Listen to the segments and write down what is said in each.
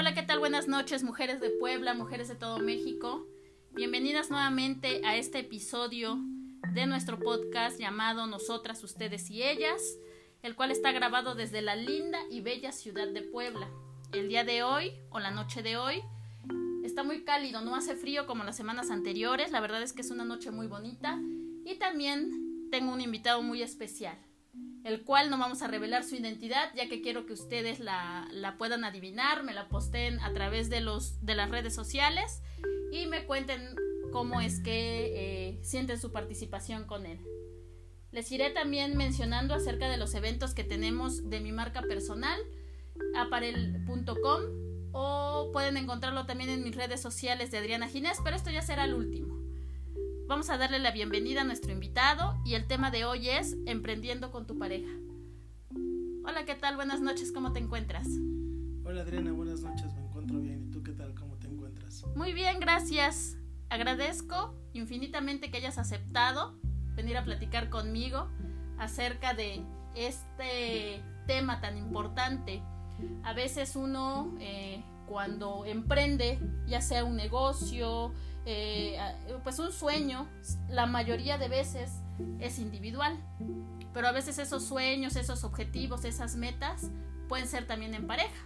Hola, ¿qué tal? Buenas noches, mujeres de Puebla, mujeres de todo México. Bienvenidas nuevamente a este episodio de nuestro podcast llamado Nosotras, Ustedes y Ellas, el cual está grabado desde la linda y bella ciudad de Puebla. El día de hoy, o la noche de hoy, está muy cálido, no hace frío como las semanas anteriores, la verdad es que es una noche muy bonita y también tengo un invitado muy especial el cual no vamos a revelar su identidad, ya que quiero que ustedes la, puedan adivinar, me la posteen a través de, los, de las redes sociales y me cuenten cómo es que eh, sienten su participación con él. Les iré también mencionando acerca de los eventos que tenemos de mi marca personal, aparel.com, o pueden encontrarlo también en mis redes sociales de Adriana Ginés, pero esto ya será el último. Vamos a darle la bienvenida a nuestro invitado y el tema de hoy es Emprendiendo con tu pareja. Hola, ¿qué tal? Buenas noches, ¿cómo te encuentras? Hola Adriana, buenas noches, me encuentro bien. ¿Y tú qué tal? ¿Cómo te encuentras? Muy bien, gracias. Agradezco infinitamente que hayas aceptado venir a platicar conmigo acerca de este tema tan importante. A veces uno eh, cuando emprende, ya sea un negocio, eh, pues un sueño, la mayoría de veces es individual, pero a veces esos sueños, esos objetivos, esas metas pueden ser también en pareja,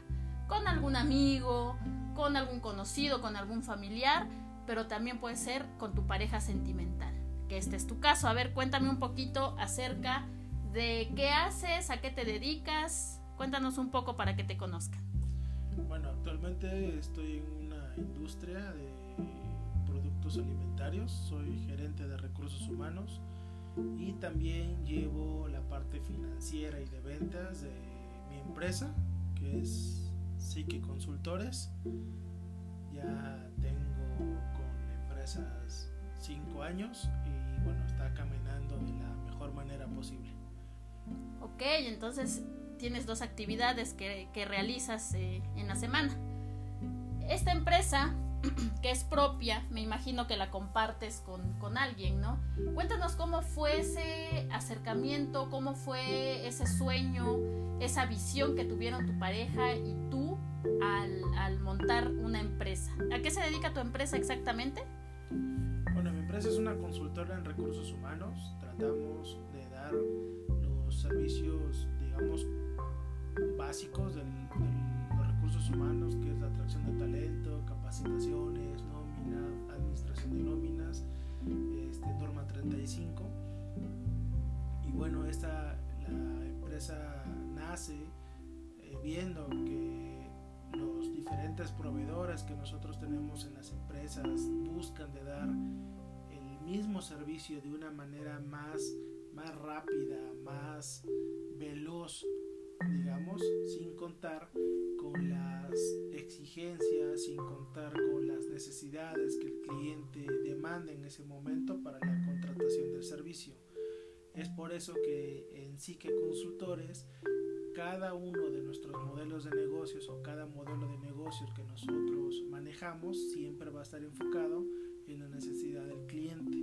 con algún amigo, con algún conocido, con algún familiar, pero también puede ser con tu pareja sentimental, que este es tu caso. A ver, cuéntame un poquito acerca de qué haces, a qué te dedicas, cuéntanos un poco para que te conozcan. Bueno, actualmente estoy en una industria de alimentarios, soy gerente de recursos humanos y también llevo la parte financiera y de ventas de mi empresa, que es Psique Consultores. Ya tengo con empresas cinco años y bueno, está caminando de la mejor manera posible. Ok, entonces tienes dos actividades que, que realizas eh, en la semana. Esta empresa que es propia, me imagino que la compartes con, alguien, ¿no? Cuéntanos cómo fue ese acercamiento, cómo fue ese sueño, esa visión que tuvieron tu pareja y tú al, montar una empresa. ¿A qué se dedica tu empresa exactamente? Bueno, mi empresa es una consultora en recursos humanos. Tratamos de dar los servicios, digamos, básicos de diferentes proveedores que nosotros tenemos en las empresas buscan de dar el mismo servicio de una manera más, más rápida, más veloz, digamos, sin contar con las exigencias, sin contar con las necesidades que el cliente demanda en ese momento para la contratación del servicio. Es por eso que en Psique Consultores, cada uno de nuestros modelos de negocios o cada modelo de negocios que nosotros manejamos siempre va a estar enfocado en la necesidad del cliente.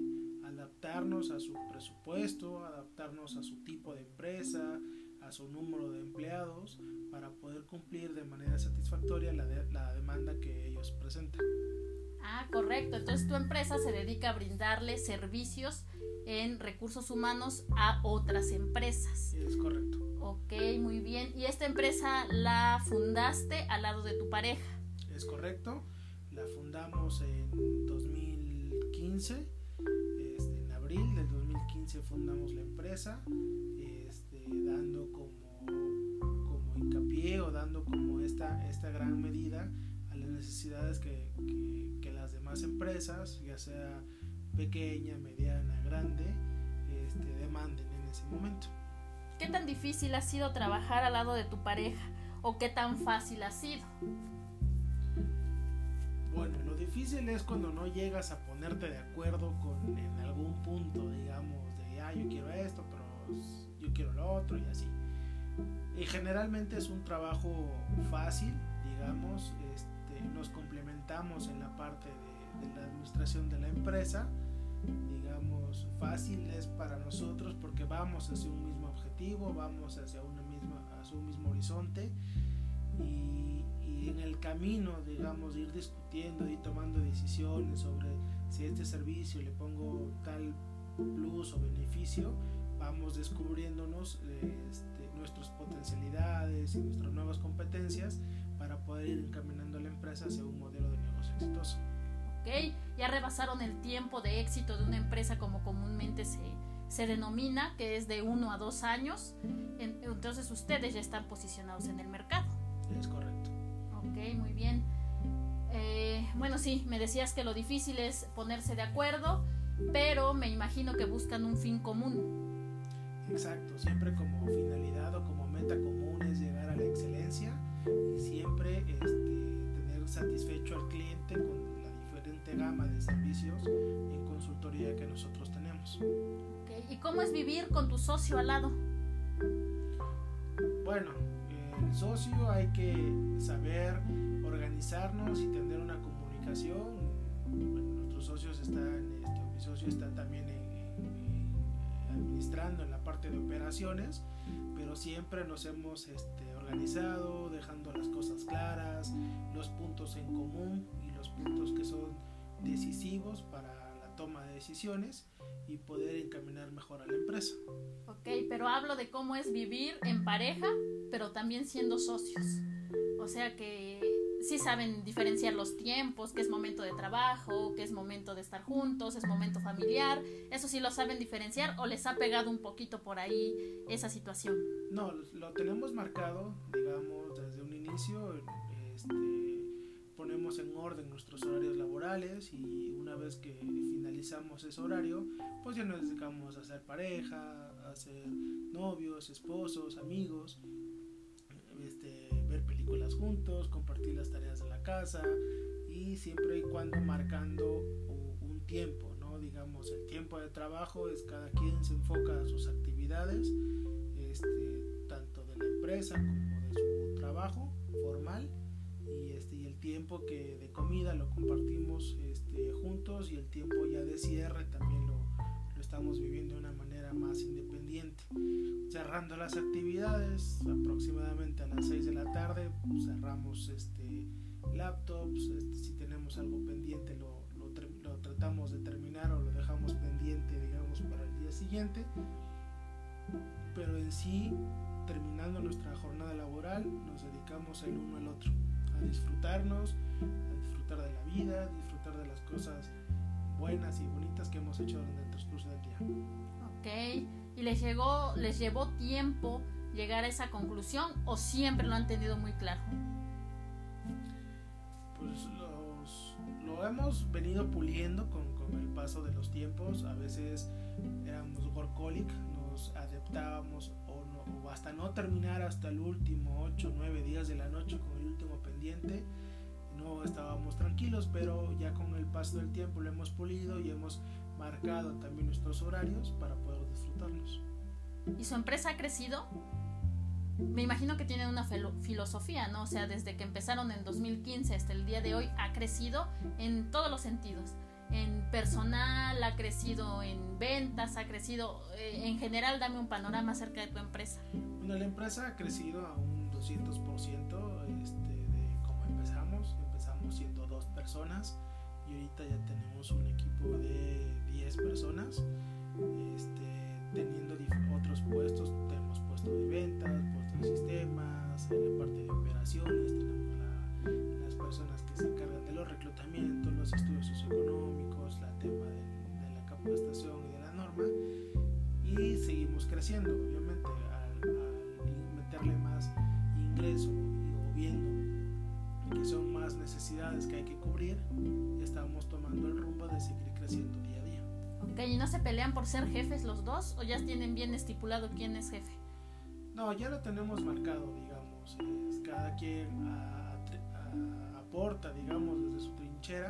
Adaptarnos a su presupuesto, adaptarnos a su tipo de empresa, a su número de empleados para poder cumplir de manera satisfactoria la, la demanda que ellos presentan. Ah, correcto. Entonces tu empresa se dedica a brindarle servicios en recursos humanos a otras empresas. Es correcto. Ok, muy bien. ¿Y esta empresa la fundaste al lado de tu pareja? Es correcto. La fundamos en 2015. Este, en abril del 2015 fundamos la empresa dando como, como hincapié o dando como esta, esta gran medida a las necesidades que, que, las demás empresas, ya sea pequeña, mediana, grande, este, demanden en ese momento. ¿Qué tan difícil ha sido trabajar al lado de tu pareja o qué tan fácil ha sido? Bueno, lo difícil es cuando no llegas a ponerte de acuerdo con en algún punto, digamos, de, ah, yo quiero esto, pero yo quiero lo otro y así. Y generalmente es un trabajo fácil, digamos, este, nos complementamos en la parte de, la administración de la empresa, digamos, fácil es para nosotros porque vamos hacia un mismo objetivo, vamos hacia, una misma, hacia un mismo horizonte y, en el camino, digamos, ir discutiendo y tomando decisiones sobre si este servicio le pongo tal plus o beneficio, vamos descubriéndonos este, nuestras potencialidades y nuestras nuevas competencias para poder ir encaminando a la empresa hacia un modelo de negocio exitoso. Ok, ya rebasaron el tiempo de éxito de una empresa como comúnmente se, se denomina, que es de uno a dos años. Entonces ustedes ya están posicionados en el mercado. Es correcto. Ok, muy bien. Eh, bueno, sí, me decías que lo difícil es ponerse de acuerdo, pero me imagino que buscan un fin común. Exacto, siempre como finalidad o como meta común es llegar a la excelencia y siempre este, tener satisfecho al cliente con gama de servicios en consultoría que nosotros tenemos. Okay. ¿Y cómo es vivir con tu socio al lado? Bueno, el socio hay que saber organizarnos y tener una comunicación. nuestros socios están, este, mi socio está también administrando en la parte de operaciones, pero siempre nos hemos este, organizado, dejando las cosas claras, los puntos en común y los puntos que son decisivos para la toma de decisiones y poder encaminar mejor a la empresa. Ok, pero hablo de cómo es vivir en pareja, pero también siendo socios. O sea que sí saben diferenciar los tiempos, que es momento de trabajo, que es momento de estar juntos, es momento familiar. Eso sí lo saben diferenciar o les ha pegado un poquito por ahí esa situación. No, lo tenemos marcado, digamos, desde un inicio. Este, ponemos en orden nuestros horarios laborales y una vez que finalizamos ese horario, pues ya nos dedicamos a ser pareja, a ser novios, esposos, amigos, este, ver películas juntos, compartir las tareas de la casa y siempre y cuando marcando un tiempo, ¿no? Digamos, el tiempo de trabajo es cada quien se enfoca a sus actividades, este, tanto de la empresa como de su trabajo formal y, este, y el tiempo que de comida lo compartimos este, juntos y el tiempo ya de cierre también lo, lo estamos viviendo de una manera más independiente. Cerrando las actividades aproximadamente a las 6 de la tarde, cerramos este, laptops, este, si tenemos algo pendiente lo, lo, lo tratamos de terminar o lo dejamos pendiente digamos para el día siguiente pero en sí terminando nuestra jornada laboral nos dedicamos el uno al otro a disfrutarnos, a disfrutar de la vida, disfrutar de las cosas buenas y bonitas que hemos hecho durante el transcurso del día. Ok, ¿y les, llegó, les llevó tiempo llegar a esa conclusión o siempre lo han tenido muy claro? Pues los, lo hemos venido puliendo con, con, el paso de los tiempos. A veces éramos workaholic, nos adaptábamos o, hasta no terminar hasta el último 8 9 días de la noche con el último pendiente. No estábamos tranquilos, pero ya con el paso del tiempo lo hemos pulido y hemos marcado también nuestros horarios para poder disfrutarlos. ¿Y su empresa ha crecido? Me imagino que tienen una filosofía, ¿no? O sea, desde que empezaron en 2015 hasta el día de hoy ha crecido en todos los sentidos. En personal, ha crecido en ventas, ha crecido... Eh, en general, dame un panorama acerca de tu empresa. Bueno, la empresa ha crecido a un 200% este, de cómo empezamos. Empezamos siendo dos personas y ahorita ya tenemos un equipo de 10 personas. Este, teniendo otros puestos, tenemos puesto de ventas, puesto de sistemas, en la parte de operaciones, tenemos la, las personas que se encargan los reclutamientos, los estudios socioeconómicos, la tema de, de, la capacitación y de la norma, y seguimos creciendo, obviamente, al, al meterle más ingreso o viendo que son más necesidades que hay que cubrir, estamos tomando el rumbo de seguir creciendo día a día. Ok, ¿y no se pelean por ser jefes los dos o ya tienen bien estipulado quién es jefe? No, ya lo tenemos marcado, digamos. Es, cada quien a, a, aporta, digamos, desde su trinchera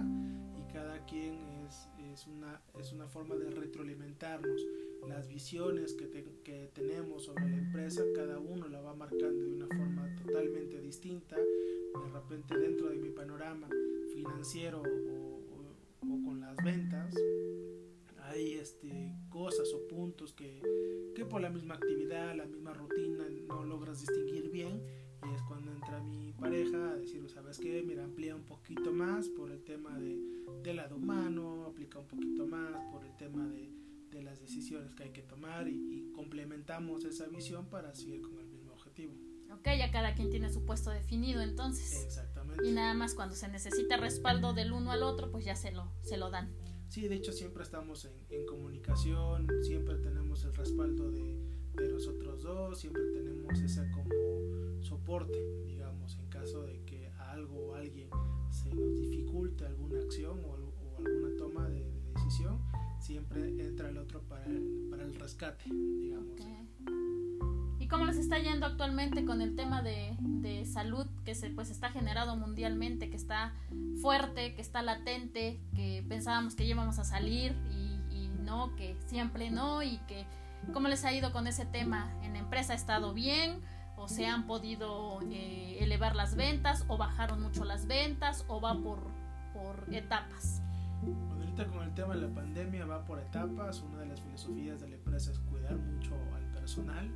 y cada quien es, es, una, es una forma de retroalimentarnos. Las visiones que, te, que tenemos sobre la empresa, cada uno la va marcando de una forma totalmente distinta. De repente dentro de mi panorama financiero o, o, o con las ventas, hay este, cosas o puntos que, que, por la misma actividad, la misma rutina no logras distinguir bien cuando entra mi pareja a decir, ¿sabes qué? Mira, amplía un poquito más por el tema de, del lado humano, aplica un poquito más por el tema de, de las decisiones que hay que tomar y, y, complementamos esa visión para seguir con el mismo objetivo. Ok, ya cada quien tiene su puesto definido entonces. Exactamente. Y nada más cuando se necesita respaldo del uno al otro, pues ya se lo, se lo dan. Sí, de hecho siempre estamos en, en comunicación, siempre tenemos el respaldo de, de los otros dos, siempre tenemos ese como soporte, digamos, en caso de que algo o alguien se nos dificulte alguna acción o, alguna toma de, de, decisión, siempre entra el otro para el, para el rescate, digamos. ¿Y cómo les está yendo actualmente con el tema de, de salud que se pues está generado mundialmente, que está fuerte, que está latente, que pensábamos que íbamos a salir y, y no, que siempre no y que ¿Cómo les ha ido con ese tema? ¿En la empresa ha estado bien? ¿O se han podido eh, elevar las ventas? ¿O bajaron mucho las ventas? ¿O va por, por etapas? Bueno, ahorita con el tema de la pandemia va por etapas. Una de las filosofías de la empresa es cuidar mucho al personal.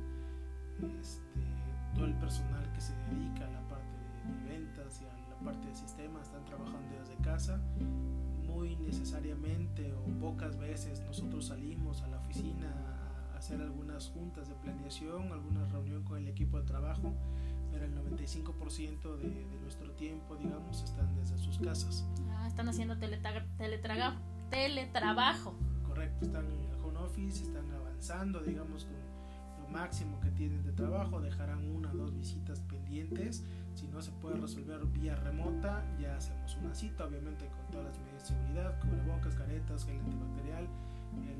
Este, todo el personal que se dedica a la parte de ventas y a la parte de sistemas están trabajando desde casa. Muy necesariamente o pocas veces nosotros salimos a la oficina hacer algunas juntas de planeación, alguna reunión con el equipo de trabajo, pero el 95% de, de, nuestro tiempo, digamos, están desde sus casas. Ah, están haciendo teletrabajo. teletrabajo. Correcto, están en el home office, están avanzando, digamos, con lo máximo que tienen de trabajo, dejarán una o dos visitas pendientes. Si no se puede resolver vía remota, ya hacemos una cita, obviamente con todas las medidas de seguridad, cubrebocas, caretas, gel antibacterial,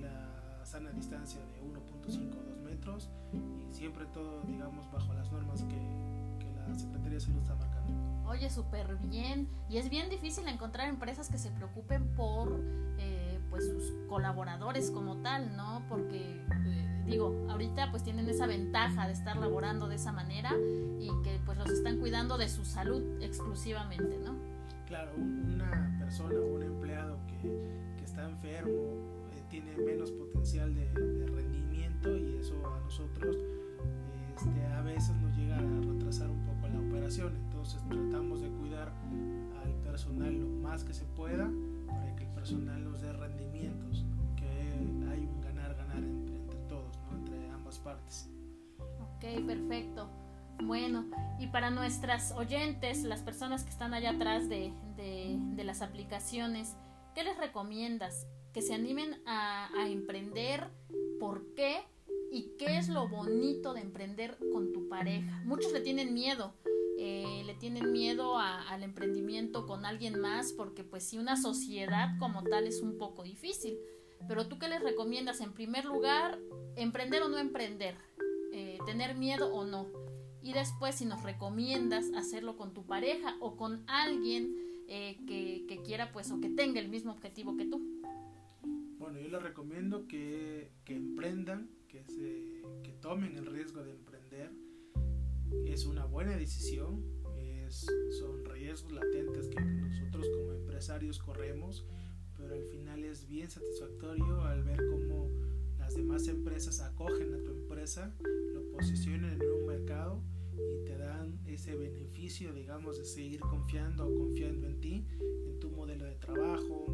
la sana distancia de 1.5 o 2 metros y siempre todo, digamos, bajo las normas que, que la Secretaría de Salud está marcando. Oye, súper bien. Y es bien difícil encontrar empresas que se preocupen por eh, pues sus colaboradores como tal, ¿no? Porque, eh, digo, ahorita pues tienen esa ventaja de estar laborando de esa manera y que pues los están cuidando de su salud exclusivamente, ¿no? Claro, una persona o un empleado que, que está enfermo tiene menos potencial de, de, rendimiento y eso a nosotros este, a veces nos llega a retrasar un poco la operación. Entonces tratamos de cuidar al personal lo más que se pueda para que el personal nos dé rendimientos, que hay un ganar-ganar entre, entre, todos, ¿no? entre ambas partes. Ok, perfecto. Bueno, y para nuestras oyentes, las personas que están allá atrás de, de, de las aplicaciones, ¿qué les recomiendas? Que se animen a, emprender, por qué y qué es lo bonito de emprender con tu pareja. Muchos le tienen miedo, eh, le tienen miedo al emprendimiento con alguien más porque pues si una sociedad como tal es un poco difícil. Pero tú qué les recomiendas en primer lugar, emprender o no emprender, eh, tener miedo o no. Y después si nos recomiendas hacerlo con tu pareja o con alguien eh, que quiera pues o que tenga el mismo objetivo que tú. Bueno, yo les recomiendo que, que emprendan, que, se, que tomen el riesgo de emprender. Es una buena decisión, es, son riesgos latentes que nosotros como empresarios corremos, pero al final es bien satisfactorio al ver cómo las demás empresas acogen a tu empresa, lo posicionan en un mercado y te dan ese beneficio, digamos, de seguir confiando o confiando en ti, en tu modelo de trabajo,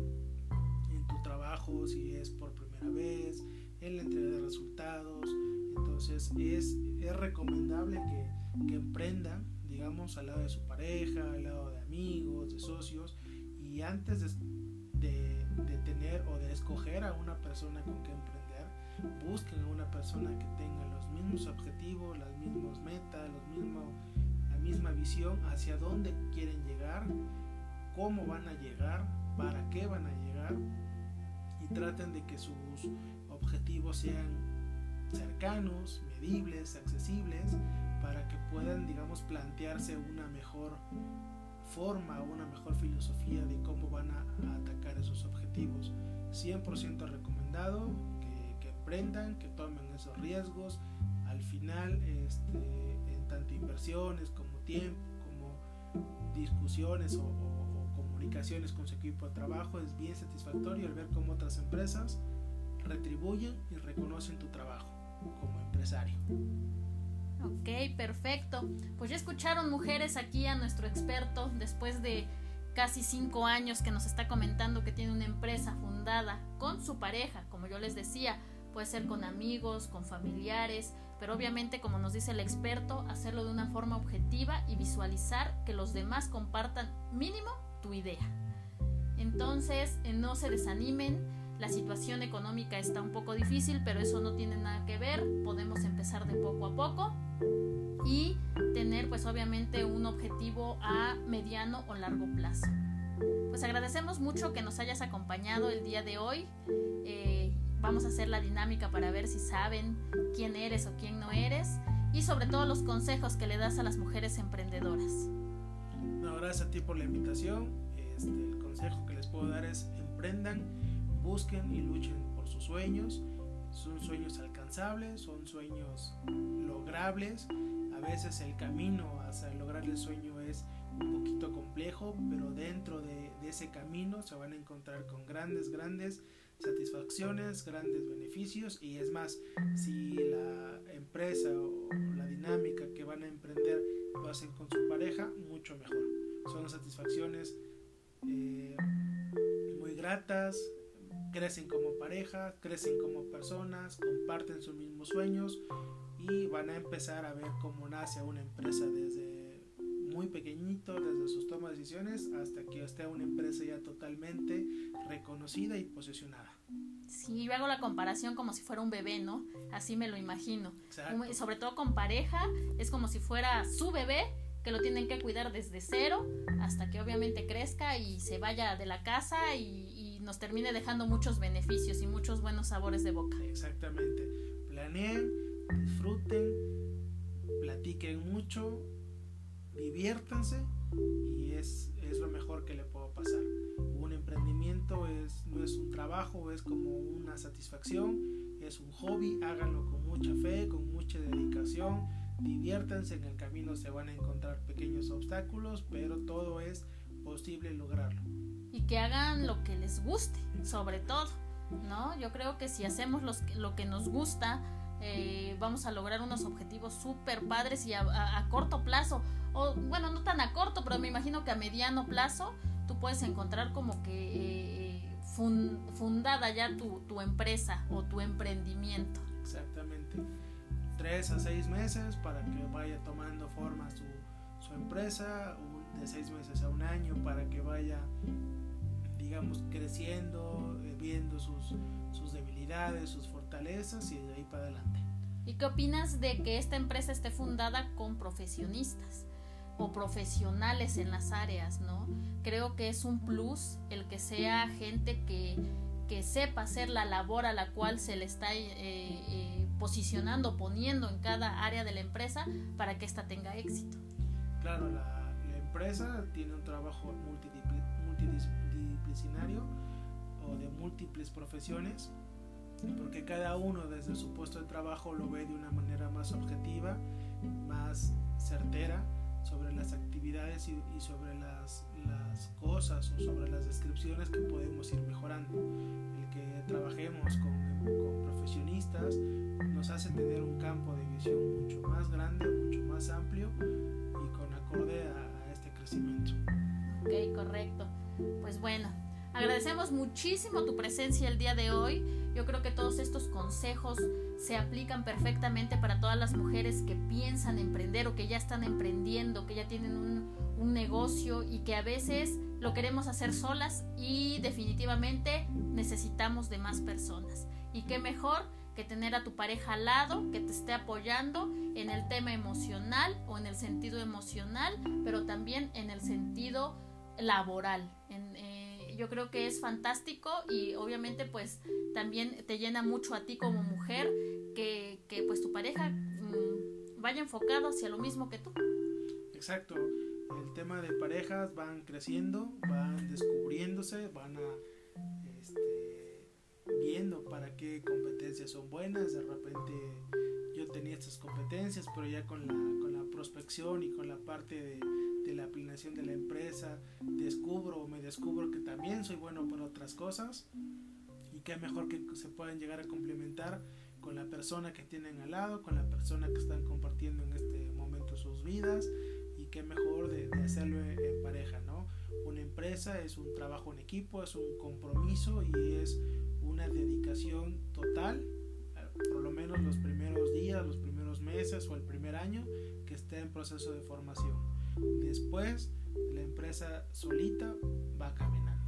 trabajo, si es por primera vez, en la entrega de resultados. Entonces es, es recomendable que, que emprendan, digamos, al lado de su pareja, al lado de amigos, de socios, y antes de, de, de tener o de escoger a una persona con que emprender, busquen a una persona que tenga los mismos objetivos, las mismas metas, los mismos, la misma visión hacia dónde quieren llegar, cómo van a llegar, para qué van a llegar traten de que sus objetivos sean cercanos, medibles, accesibles, para que puedan, digamos, plantearse una mejor forma, una mejor filosofía de cómo van a, atacar esos objetivos. 100% recomendado que, que, emprendan, que tomen esos riesgos. Al final, este, en tanto inversiones como tiempo, como discusiones o, o comunicaciones con su equipo de trabajo es bien satisfactorio el ver cómo otras empresas retribuyen y reconocen tu trabajo como empresario. Ok, perfecto. Pues ya escucharon mujeres aquí a nuestro experto después de casi cinco años que nos está comentando que tiene una empresa fundada con su pareja, como yo les decía, puede ser con amigos, con familiares, pero obviamente como nos dice el experto, hacerlo de una forma objetiva y visualizar que los demás compartan mínimo tu idea. Entonces, eh, no se desanimen, la situación económica está un poco difícil, pero eso no tiene nada que ver, podemos empezar de poco a poco y tener pues obviamente un objetivo a mediano o largo plazo. Pues agradecemos mucho que nos hayas acompañado el día de hoy. Eh, vamos a hacer la dinámica para ver si saben quién eres o quién no eres y sobre todo los consejos que le das a las mujeres emprendedoras. Gracias a ti por la invitación. Este, el consejo que les puedo dar es emprendan, busquen y luchen por sus sueños. Son sueños alcanzables, son sueños logrables veces el camino hacia lograr el sueño es un poquito complejo, pero dentro de, ese camino se van a encontrar con grandes, grandes satisfacciones, grandes beneficios y es más, si la empresa o la dinámica que van a emprender lo hacen con su pareja, mucho mejor. Son satisfacciones eh, muy gratas, crecen como pareja, crecen como personas, comparten sus mismos sueños y van a empezar a ver cómo nace una empresa desde muy pequeñito, desde sus tomas de decisiones hasta que esté una empresa ya totalmente reconocida y posicionada. Sí, yo hago la comparación como si fuera un bebé, ¿no? Así me lo imagino. sobre todo con pareja, es como si fuera su bebé que lo tienen que cuidar desde cero hasta que obviamente crezca y se vaya de la casa y, y nos termine dejando muchos beneficios y muchos buenos sabores de boca. Exactamente. Planeen disfruten, platiquen mucho, diviértanse y es, es lo mejor que le puedo pasar. Un emprendimiento es, no es un trabajo, es como una satisfacción, es un hobby, háganlo con mucha fe, con mucha dedicación, diviértanse, en el camino se van a encontrar pequeños obstáculos, pero todo es posible lograrlo. Y que hagan lo que les guste, sobre todo, ¿no? Yo creo que si hacemos los, lo que nos gusta, eh, vamos a lograr unos objetivos súper padres y a, corto plazo, o bueno, no tan a corto, pero me imagino que a mediano plazo tú puedes encontrar como que eh, fundada ya tu, tu, empresa o tu emprendimiento. Exactamente. Tres a seis meses para que vaya tomando forma su, su empresa, de seis meses a un año para que vaya, digamos, creciendo, eh, viendo sus, sus debilidades, sus fortalezas y de ahí para adelante. ¿Y qué opinas de que esta empresa esté fundada con profesionistas o profesionales en las áreas, no? Creo que es un plus el que sea gente que, que sepa hacer la labor a la cual se le está eh, eh, posicionando, poniendo en cada área de la empresa para que ésta tenga éxito. Claro, la, la empresa tiene un trabajo multidisciplinario o de múltiples profesiones porque cada uno desde su puesto de trabajo lo ve de una manera más objetiva, más certera sobre las actividades y, sobre las, las, cosas o sobre las descripciones que podemos ir mejorando. El que trabajemos con, profesionistas nos hace tener un campo de visión mucho más grande, mucho más amplio y con acorde a, este crecimiento. Ok, correcto. Pues bueno, Agradecemos muchísimo tu presencia el día de hoy. Yo creo que todos estos consejos se aplican perfectamente para todas las mujeres que piensan emprender o que ya están emprendiendo, que ya tienen un negocio y que a veces lo queremos hacer solas y definitivamente necesitamos de más personas. Y qué mejor que tener a tu pareja al lado, que te esté apoyando en el tema emocional o en el sentido emocional, pero también en el sentido laboral. En, yo creo que es fantástico y obviamente pues también te llena mucho a ti como mujer que, pues tu pareja mm, vaya enfocado hacia lo mismo que tú. Exacto, el tema de parejas van creciendo, van descubriéndose, van a este, viendo para qué competencias son buenas, de repente yo tenía estas competencias, pero ya con la, con la prospección y con la parte de de la planeación de la empresa, descubro o me descubro que también soy bueno por otras cosas. Y que mejor que se puedan llegar a complementar con la persona que tienen al lado, con la persona que están compartiendo en este momento sus vidas qué mejor de, hacerlo en, pareja, ¿no? Una empresa es un trabajo en equipo, es un compromiso y es una dedicación total, por lo menos los primeros días, los primeros meses o el primer año que esté en proceso de formación. Después, la empresa solita va caminando.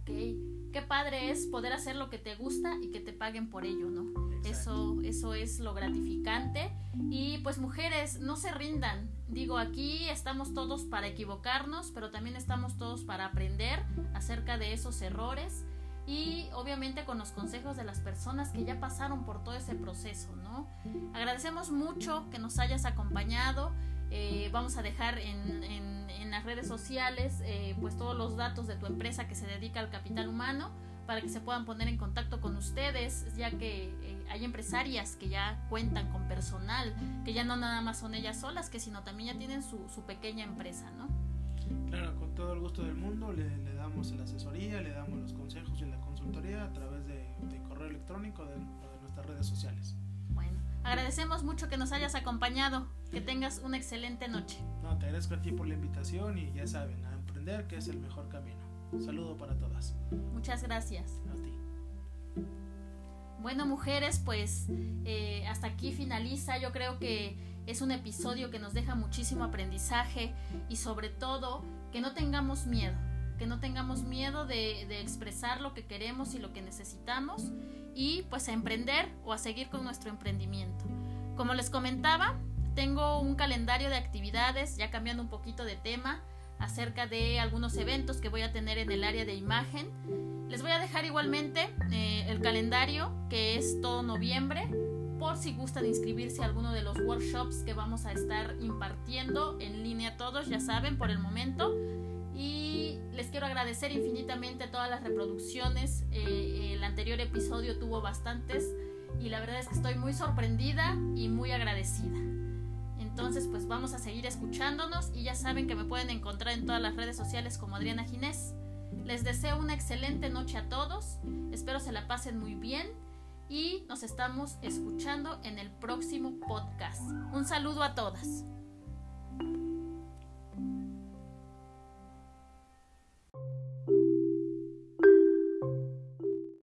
Ok qué padre es poder hacer lo que te gusta y que te paguen por ello, ¿no? Eso, eso es lo gratificante. Y pues mujeres, no se rindan. Digo, aquí estamos todos para equivocarnos, pero también estamos todos para aprender acerca de esos errores y obviamente con los consejos de las personas que ya pasaron por todo ese proceso, ¿no? Agradecemos mucho que nos hayas acompañado. Eh, vamos a dejar en las redes sociales eh, pues todos los datos de tu empresa que se dedica al capital humano para que se puedan poner en contacto con ustedes, ya que eh, hay empresarias que ya cuentan con personal, que ya no nada más son ellas solas, que sino también ya tienen su, su pequeña empresa, ¿no? Claro, con todo el gusto del mundo le, le, damos la asesoría, le damos los consejos y la consultoría a través de, de correo electrónico de, de nuestras redes sociales. Bueno, agradecemos mucho que nos hayas acompañado, que tengas una excelente noche. No, te agradezco a ti por la invitación y ya saben, a emprender que es el mejor camino. Un saludo para todas. Muchas gracias. A ti. Bueno, mujeres, pues eh, hasta aquí finaliza. Yo creo que es un episodio que nos deja muchísimo aprendizaje y sobre todo que no tengamos miedo, que no tengamos miedo de, de expresar lo que queremos y lo que necesitamos y pues a emprender o a seguir con nuestro emprendimiento. Como les comentaba, tengo un calendario de actividades, ya cambiando un poquito de tema, acerca de algunos eventos que voy a tener en el área de imagen. Les voy a dejar igualmente eh, el calendario, que es todo noviembre, por si gustan inscribirse a alguno de los workshops que vamos a estar impartiendo en línea todos, ya saben, por el momento. Y les quiero agradecer infinitamente todas las reproducciones. Eh, el anterior episodio tuvo bastantes y la verdad es que estoy muy sorprendida y muy agradecida. Entonces, pues vamos a seguir escuchándonos y ya saben que me pueden encontrar en todas las redes sociales como Adriana Ginés. Les deseo una excelente noche a todos, espero se la pasen muy bien y nos estamos escuchando en el próximo podcast. Un saludo a todas.